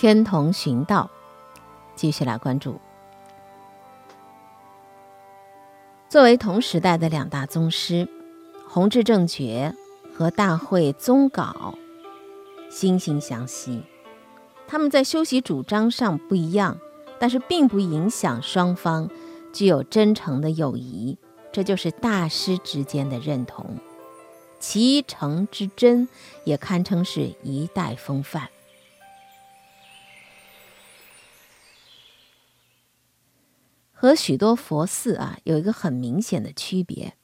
天童寻道，继续来关注。作为同时代的两大宗师，弘治正觉和大会宗稿惺惺相惜。他们在修习主张上不一样，但是并不影响双方具有真诚的友谊。这就是大师之间的认同，其诚之真也堪称是一代风范。和许多佛寺啊有一个很明显的区别，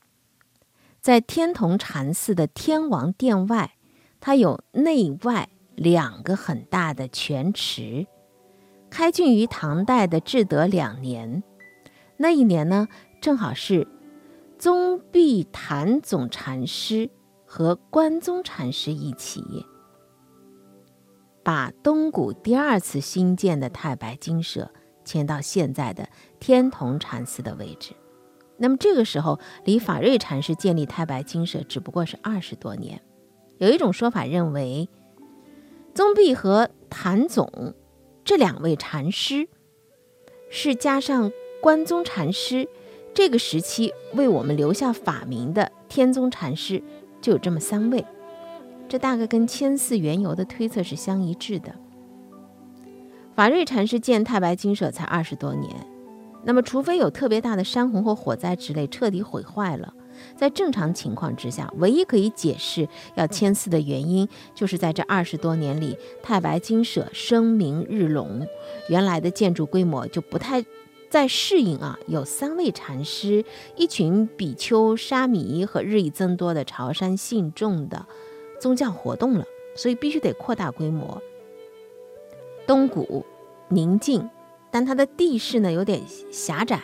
在天童禅寺的天王殿外，它有内外两个很大的泉池。开浚于唐代的至德两年，那一年呢，正好是宗弼坛总禅师和关宗禅师一起，把东谷第二次新建的太白金舍。迁到现在的天童禅寺的位置，那么这个时候离法瑞禅师建立太白金舍只不过是二十多年。有一种说法认为，宗弼和谭总这两位禅师是加上关宗禅师这个时期为我们留下法名的天宗禅师，就有这么三位。这大概跟迁寺缘由的推测是相一致的。法瑞禅师建太白金舍才二十多年，那么除非有特别大的山洪或火灾之类彻底毁坏了，在正常情况之下，唯一可以解释要迁寺的原因，就是在这二十多年里，太白金舍声名日隆，原来的建筑规模就不太再适应啊，有三位禅师、一群比丘、沙弥和日益增多的潮山信众的宗教活动了，所以必须得扩大规模。东谷宁静，但它的地势呢有点狭窄，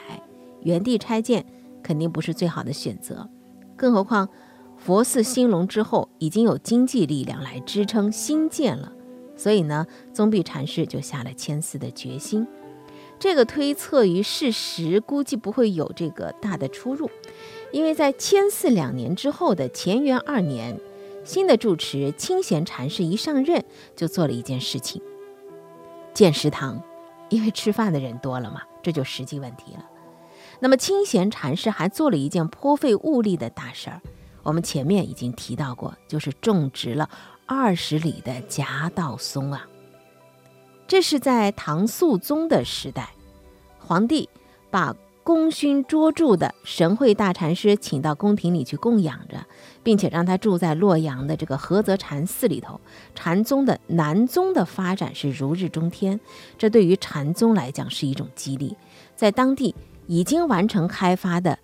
原地拆建肯定不是最好的选择。更何况佛寺兴隆之后，已经有经济力量来支撑新建了，所以呢，宗弼禅师就下了迁寺的决心。这个推测与事实估计不会有这个大的出入，因为在迁寺两年之后的乾元二年，新的住持清闲禅师一上任就做了一件事情。建食堂，因为吃饭的人多了嘛，这就实际问题了。那么清闲禅师还做了一件颇费物力的大事儿，我们前面已经提到过，就是种植了二十里的夹道松啊。这是在唐肃宗的时代，皇帝把。功勋卓著的神会大禅师请到宫廷里去供养着，并且让他住在洛阳的这个菏泽禅寺里头。禅宗的南宗的发展是如日中天，这对于禅宗来讲是一种激励。在当地已经完成开发的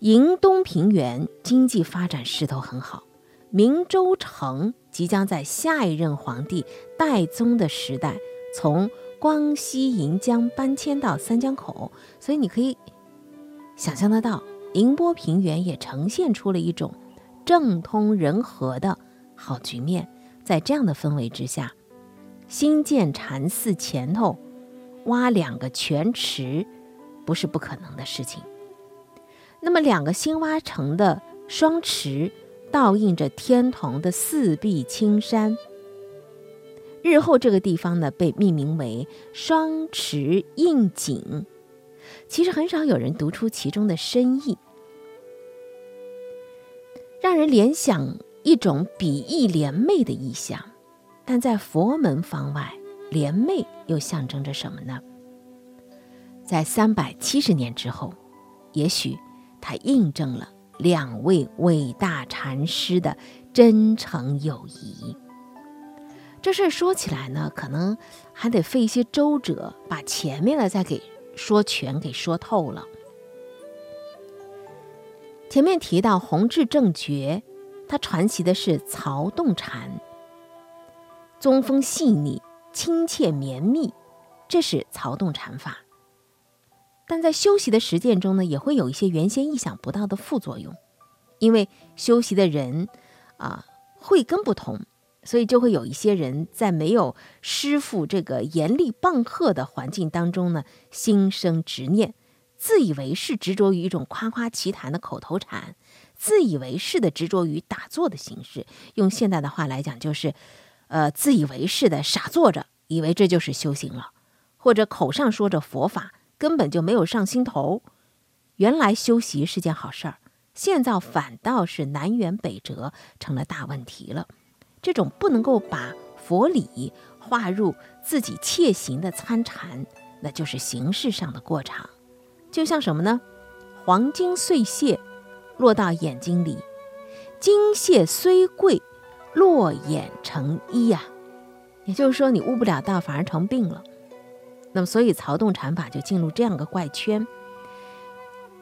迎东平原，经济发展势头很好。明州城即将在下一任皇帝代宗的时代从光西银江搬迁到三江口，所以你可以。想象得到，宁波平原也呈现出了一种政通人和的好局面。在这样的氛围之下，新建禅寺前头挖两个泉池，不是不可能的事情。那么，两个新挖成的双池，倒映着天童的四壁青山。日后，这个地方呢，被命名为双池映景。其实很少有人读出其中的深意，让人联想一种比翼联袂的意象。但在佛门方外，联袂又象征着什么呢？在三百七十年之后，也许它印证了两位伟大禅师的真诚友谊。这事儿说起来呢，可能还得费一些周折，把前面的再给。说全给说透了。前面提到弘治正觉，他传习的是曹洞禅，宗风细腻、亲切绵密，这是曹洞禅法。但在修习的实践中呢，也会有一些原先意想不到的副作用，因为修习的人啊，慧根不同。所以就会有一些人在没有师傅这个严厉棒喝的环境当中呢，心生执念，自以为是，执着于一种夸夸其谈的口头禅，自以为是的执着于打坐的形式。用现代的话来讲，就是，呃，自以为是的傻坐着以为这就是修行了，或者口上说着佛法，根本就没有上心头。原来修习是件好事儿，现在反倒是南辕北辙，成了大问题了。这种不能够把佛理划入自己切行的参禅，那就是形式上的过场。就像什么呢？黄金碎屑落到眼睛里，金屑虽贵，落眼成医呀。也就是说，你悟不了道，反而成病了。那么，所以曹洞禅法就进入这样个怪圈：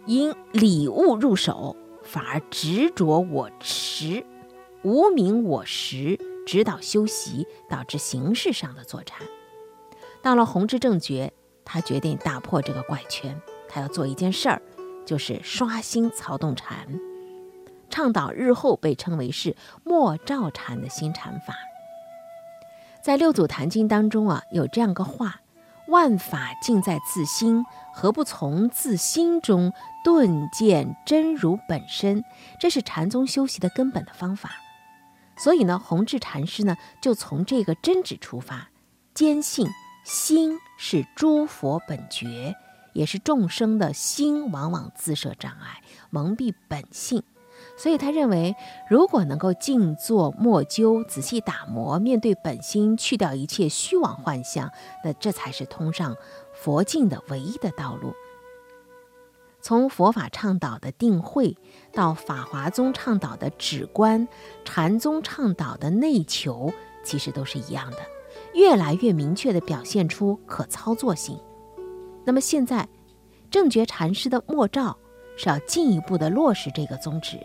因礼物入手，反而执着我持，无名我识，指导修习，导致形式上的坐禅。到了弘治正觉，他决定打破这个怪圈，他要做一件事儿，就是刷新曹洞禅，倡导日后被称为是莫照禅的新禅法。在《六祖坛经》当中啊，有这样个话：“万法尽在自心，何不从自心中顿见真如本身？”这是禅宗修习的根本的方法。所以呢，弘治禅师呢就从这个真旨出发，坚信心是诸佛本觉，也是众生的心往往自设障碍，蒙蔽本性。所以他认为，如果能够静坐默究、仔细打磨，面对本心，去掉一切虚妄幻象，那这才是通上佛境的唯一的道路。从佛法倡导的定慧，到法华宗倡导的止观，禅宗倡导的内求，其实都是一样的，越来越明确地表现出可操作性。那么现在，正觉禅师的默照是要进一步地落实这个宗旨。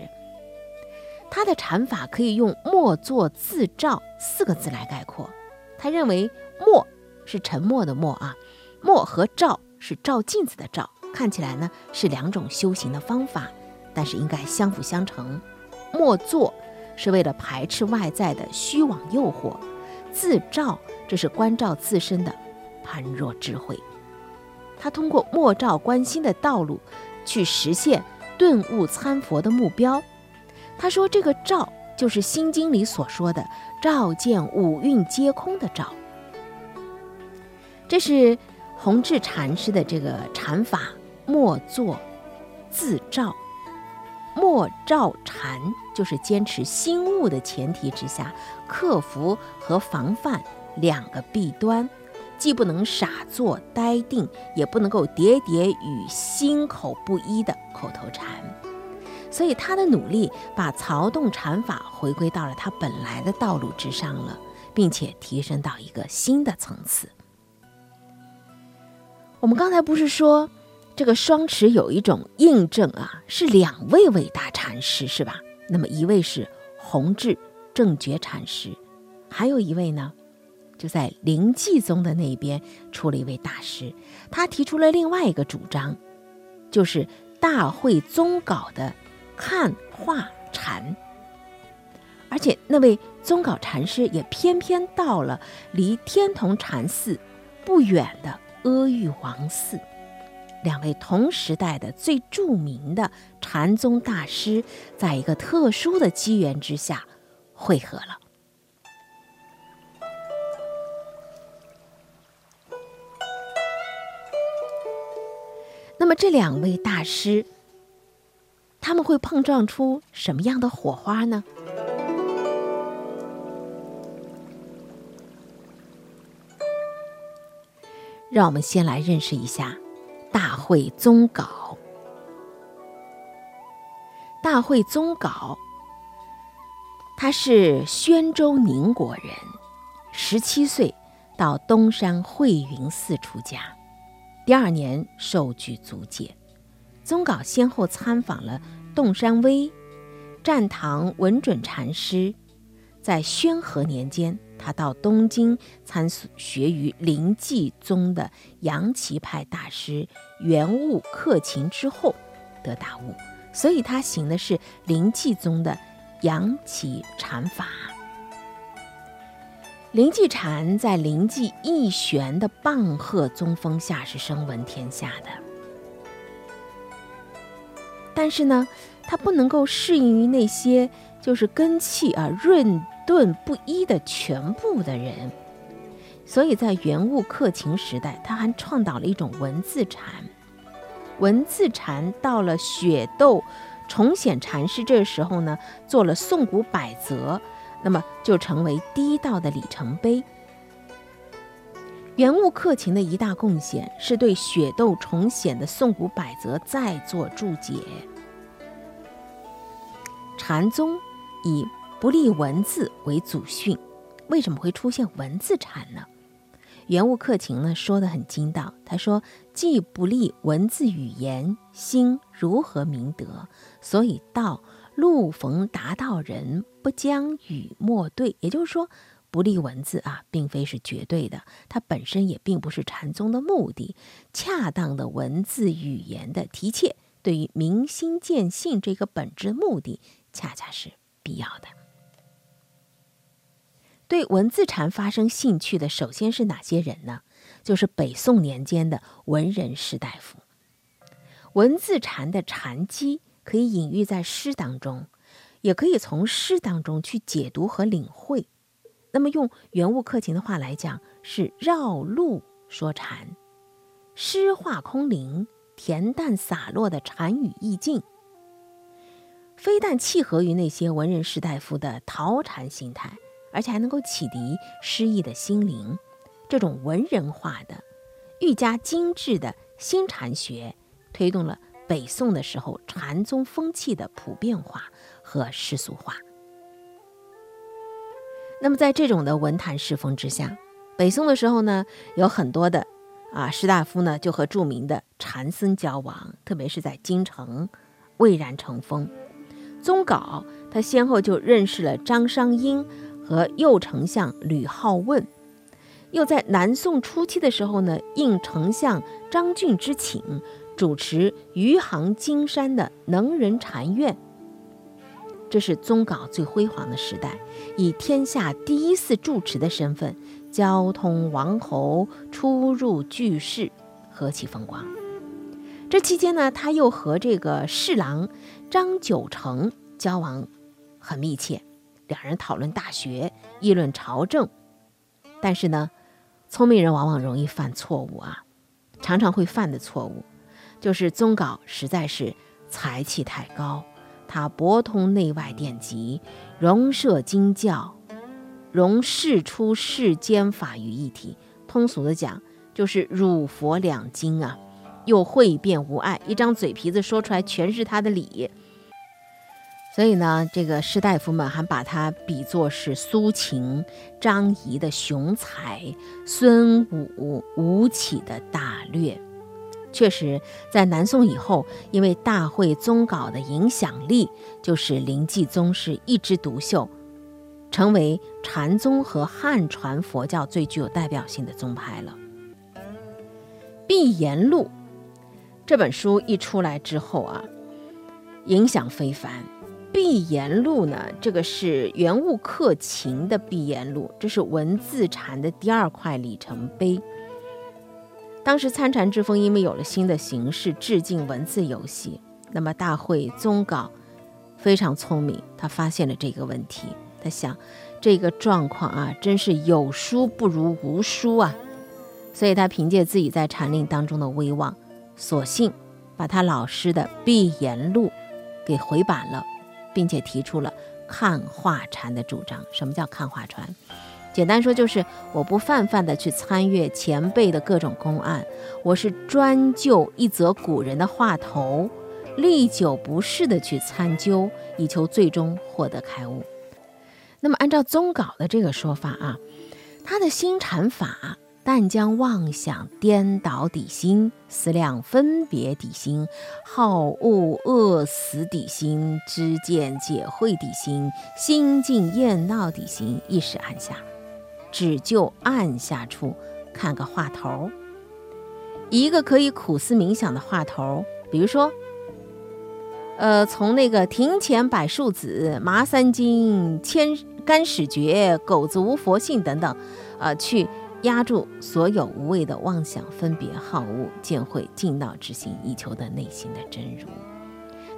他的禅法可以用“默坐自照”四个字来概括。他认为“默”是沉默的“默”啊，“默”和“照”是照镜子的“照”，看起来呢是两种修行的方法，但是应该相辅相成。默坐是为了排斥外在的虚妄诱惑，自照这是关照自身的般若智慧。他通过默照观心的道路，去实现顿悟参佛的目标。他说：“这个照就是《心经》里所说的‘照见五蕴皆空’的照。”这是弘治禅师的这个禅法，莫坐自照。莫照禅就是坚持心悟的前提之下，克服和防范两个弊端，既不能傻坐呆定，也不能够喋喋与心口不一的口头禅。所以他的努力把曹洞禅法回归到了他本来的道路之上了，并且提升到一个新的层次。我们刚才不是说这个双持有一种印证啊，是两位伟大禅师是吧？那么一位是弘治正觉禅师，还有一位呢，就在灵济宗的那边出了一位大师，他提出了另外一个主张，就是大会宗稿的。看画禅，而且那位宗稿禅师也偏偏到了离天童禅寺不远的阿育王寺，两位同时代的最著名的禅宗大师，在一个特殊的机缘之下汇合了。那么这两位大师。他们会碰撞出什么样的火花呢？让我们先来认识一下大会宗稿。大会宗稿，他是宣州宁国人，十七岁到东山慧云寺出家，第二年受具足戒。宗稿先后参访了洞山威、战堂文准禅师，在宣和年间，他到东京参学于灵济宗的杨岐派大师圆悟克勤之后，得大悟，所以他行的是灵济宗的杨岐禅法。灵济禅在灵济义玄的棒喝宗风下是声闻天下的。但是呢，它不能够适应于那些就是根气啊润钝不一的全部的人，所以在元物克勤时代，他还创造了一种文字禅。文字禅到了雪窦重显禅师这时候呢，做了宋古百则，那么就成为第一道的里程碑。元物克勤的一大贡献是对雪窦重显的宋古百则再做注解。禅宗以不立文字为祖训，为什么会出现文字禅呢？元物克勤呢说的很精到，他说：“既不立文字语言，心如何明德？所以道路逢达道人，不将语墨对。”也就是说，不立文字啊，并非是绝对的，它本身也并不是禅宗的目的。恰当的文字语言的提切，对于明心见性这个本质目的，恰恰是必要的。对文字禅发生兴趣的，首先是哪些人呢？就是北宋年间的文人士大夫。文字禅的禅机可以隐喻在诗当中，也可以从诗当中去解读和领会。那么用原物克勤的话来讲，是绕路说禅，诗画空灵，恬淡洒落的禅语意境，非但契合于那些文人士大夫的陶禅心态。而且还能够启迪诗意的心灵，这种文人化的、愈加精致的新禅学，推动了北宋的时候禅宗风气的普遍化和世俗化。那么，在这种的文坛世风之下，北宋的时候呢，有很多的啊士大夫呢，就和著名的禅僧交往，特别是在京城蔚然成风。宗杲他先后就认识了张商英。和右丞相吕好问，又在南宋初期的时候呢，应丞相张俊之请，主持余杭金山的能人禅院。这是宗杲最辉煌的时代，以天下第一寺住持的身份，交通王侯，出入巨士，何其风光！这期间呢，他又和这个侍郎张九成交往很密切。两人讨论大学，议论朝政，但是呢，聪明人往往容易犯错误啊。常常会犯的错误，就是宗杲实在是才气太高，他博通内外典籍，融摄经教，融世出世间法于一体。通俗的讲，就是儒佛两经啊，又会辩无碍，一张嘴皮子说出来全是他的理。所以呢，这个士大夫们还把他比作是苏秦、张仪的雄才，孙武、吴起的大略。确实，在南宋以后，因为大会宗稿的影响力，就是临济宗是一枝独秀，成为禅宗和汉传佛教最具有代表性的宗派了。《碧岩录》这本书一出来之后啊，影响非凡。《碧岩录》呢，这个是元物克勤的《碧岩录》，这是文字禅的第二块里程碑。当时参禅之风因为有了新的形式，致敬文字游戏。那么大会宗稿非常聪明，他发现了这个问题。他想，这个状况啊，真是有书不如无书啊。所以他凭借自己在禅令当中的威望，索性把他老师的《碧岩录》给回版了。并且提出了看画禅的主张。什么叫看画禅？简单说就是我不泛泛的去参阅前辈的各种公案，我是专就一则古人的画头，历久不逝的去参究，以求最终获得开悟。那么按照宗稿的这个说法啊，他的新禅法。但将妄想颠倒底心，思量分别底心，好恶恶死底心，知见解会底心，心境厌闹底心，一时按下，只就按下处看个话头，一个可以苦思冥想的话头，比如说，呃，从那个庭前柏树子，麻三斤，千干始绝，狗子无佛性等等，呃，去。压住所有无谓的妄想、分别、好恶、见会、尽道之心，以求得内心的真如。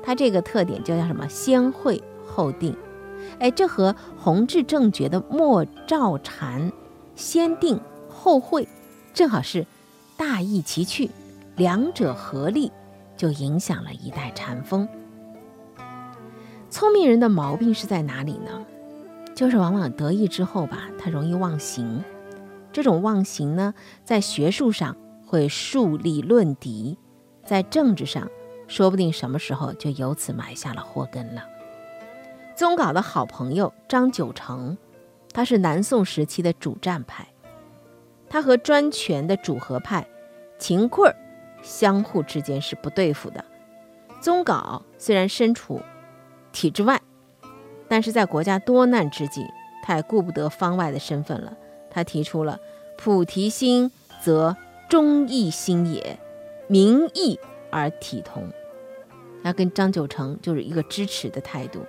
它这个特点就叫什么？先会后定。哎，这和弘治正觉的莫照禅先定后会，正好是大异其趣，两者合力就影响了一代禅风。聪明人的毛病是在哪里呢？就是往往得意之后吧，他容易忘形。这种忘形呢，在学术上会树立论敌，在政治上说不定什么时候就由此埋下了祸根了。宗稿的好朋友张九成，他是南宋时期的主战派，他和专权的主和派秦桧相互之间是不对付的。宗稿虽然身处体制外，但是在国家多难之际，他也顾不得方外的身份了。他提出了“菩提心则忠义心也，民义而体同”，他跟张九成就是一个支持的态度。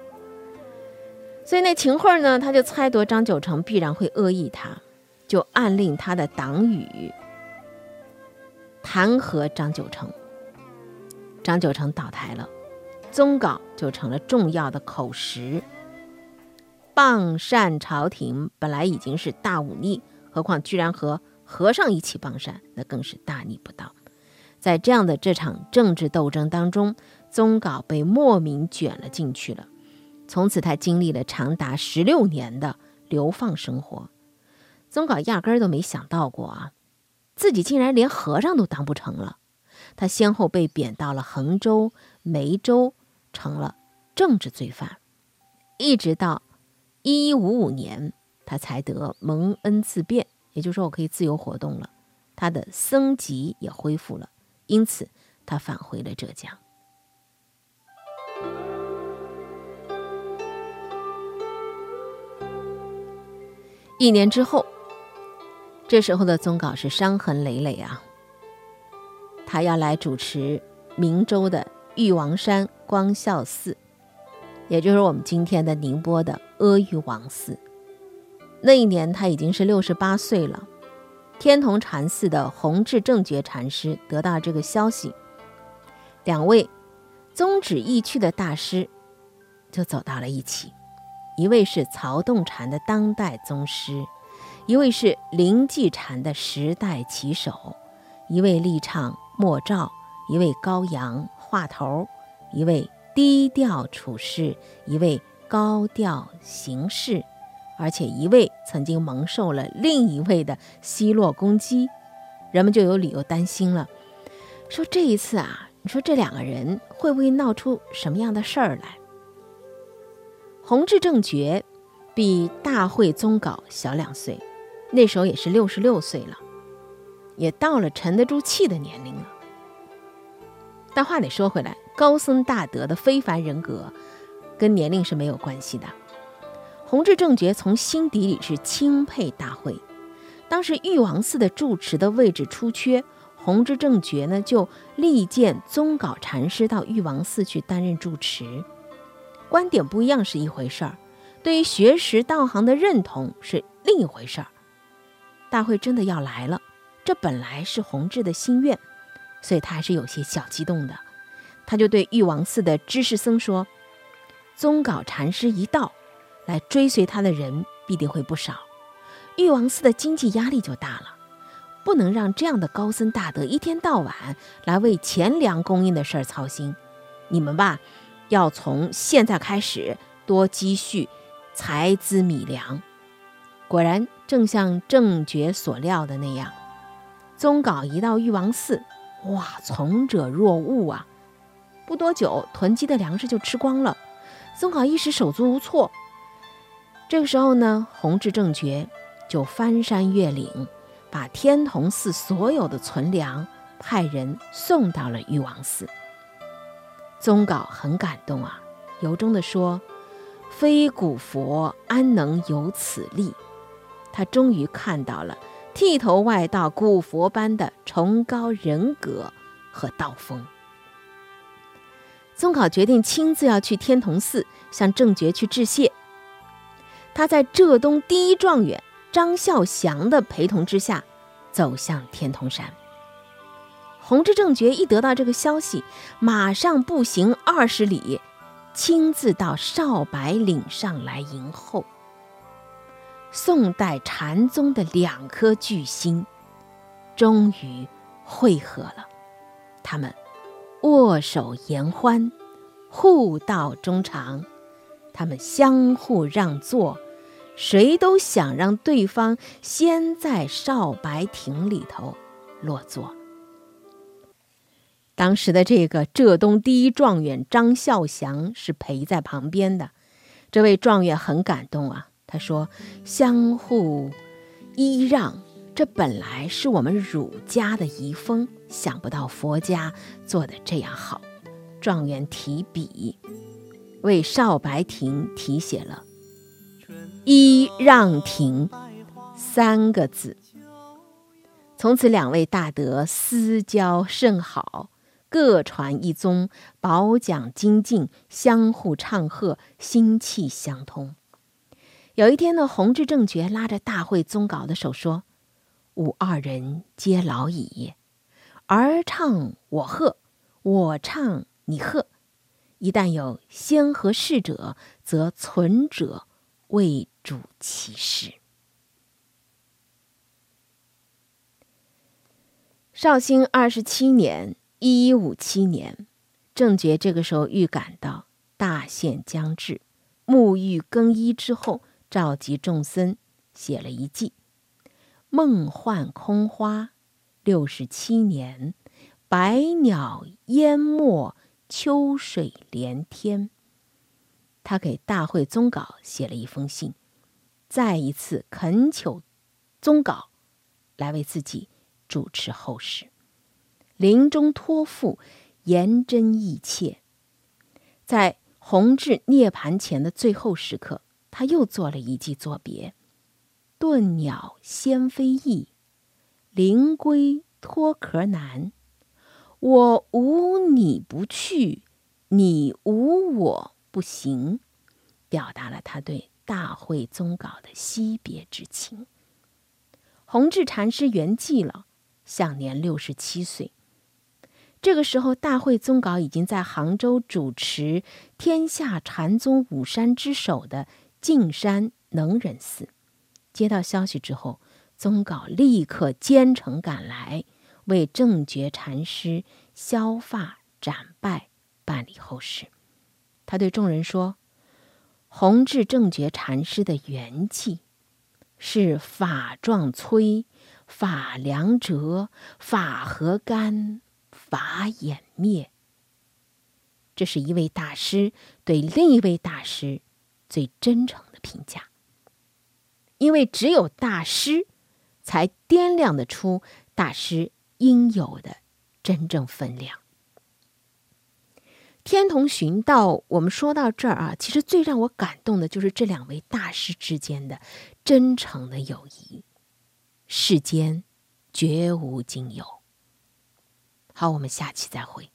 所以那秦桧呢，他就猜度张九成必然会恶意他，就暗令他的党羽弹劾张九成。张九成倒台了，宗稿就成了重要的口实。傍善朝廷本来已经是大忤逆，何况居然和和尚一起傍善，那更是大逆不道。在这样的这场政治斗争当中，宗稿被莫名卷了进去了。从此，他经历了长达十六年的流放生活。宗稿压根儿都没想到过啊，自己竟然连和尚都当不成了。他先后被贬到了衡州、梅州，成了政治罪犯。一直到一一五五年，他才得蒙恩自辩，也就是说，我可以自由活动了。他的僧籍也恢复了，因此他返回了浙江。一年之后，这时候的宗稿是伤痕累累啊。他要来主持明州的玉王山光孝寺，也就是我们今天的宁波的阿育王寺。那一年他已经是六十八岁了。天童禅寺的弘治正觉禅师得到这个消息，两位宗旨异趣的大师就走到了一起。一位是曹洞禅的当代宗师，一位是灵济禅的时代旗手，一位力唱莫照，一位高扬话头，一位低调处事，一位高调行事，而且一位曾经蒙受了另一位的奚落攻击，人们就有理由担心了，说这一次啊，你说这两个人会不会闹出什么样的事儿来？弘治正觉比大会宗稿小两岁，那时候也是六十六岁了，也到了沉得住气的年龄了。但话得说回来，高僧大德的非凡人格跟年龄是没有关系的。弘治正觉从心底里是钦佩大会。当时玉王寺的住持的位置出缺，弘治正觉呢就力荐宗稿禅师到玉王寺去担任住持。观点不一样是一回事儿，对于学识道行的认同是另一回事儿。大会真的要来了，这本来是弘治的心愿，所以他还是有些小激动的。他就对玉王寺的知识僧说：“宗稿禅师一到，来追随他的人必定会不少，玉王寺的经济压力就大了，不能让这样的高僧大德一天到晚来为钱粮供应的事儿操心。你们吧。”要从现在开始多积蓄财资米粮。果然，正像正觉所料的那样，宗稿一到玉王寺，哇，从者若鹜啊！不多久，囤积的粮食就吃光了。宗稿一时手足无措。这个时候呢，弘治正觉就翻山越岭，把天童寺所有的存粮派人送到了玉王寺。宗稿很感动啊，由衷地说：“非古佛安能有此力？”他终于看到了剃头外道古佛般的崇高人格和道风。宗考决定亲自要去天童寺向正觉去致谢。他在浙东第一状元张孝祥的陪同之下，走向天童山。弘治正觉一得到这个消息，马上步行二十里，亲自到少白岭上来迎候。宋代禅宗的两颗巨星，终于汇合了。他们握手言欢，互道衷肠。他们相互让座，谁都想让对方先在少白亭里头落座。当时的这个浙东第一状元张孝祥是陪在旁边的，这位状元很感动啊。他说：“相互依让，这本来是我们儒家的遗风，想不到佛家做的这样好。”状元提笔为少白亭题写了“依让亭”三个字。从此，两位大德私交甚好。各传一宗，褒奖精进，相互唱和，心气相通。有一天呢，弘治正觉拉着大会宗稿的手说：“吾二人皆老矣，儿唱我和，我唱你和。一旦有先和逝者，则存者为主其事。”绍兴二十七年。一一五七年，郑觉这个时候预感到大限将至，沐浴更衣之后，召集众僧写了一记《梦幻空花》。六十七年，百鸟淹没，秋水连天。他给大会宗稿写了一封信，再一次恳求宗稿来为自己主持后事。临终托付，言真意切。在弘治涅盘前的最后时刻，他又做了一记作别：“顿鸟先飞翼，灵龟脱壳难。我无你不去，你无我不行。”表达了他对大会宗稿的惜别之情。弘治禅师圆寂了，享年六十七岁。这个时候，大会宗稿已经在杭州主持天下禅宗五山之首的径山能仁寺。接到消息之后，宗稿立刻兼程赶来，为正觉禅师削发斩拜，办理后事。他对众人说：“弘治正觉禅师的元气，是法状摧，法梁折，法和干。”法湮灭，这是一位大师对另一位大师最真诚的评价。因为只有大师，才掂量得出大师应有的真正分量。天童寻道，我们说到这儿啊，其实最让我感动的就是这两位大师之间的真诚的友谊，世间绝无仅有。好，我们下期再会。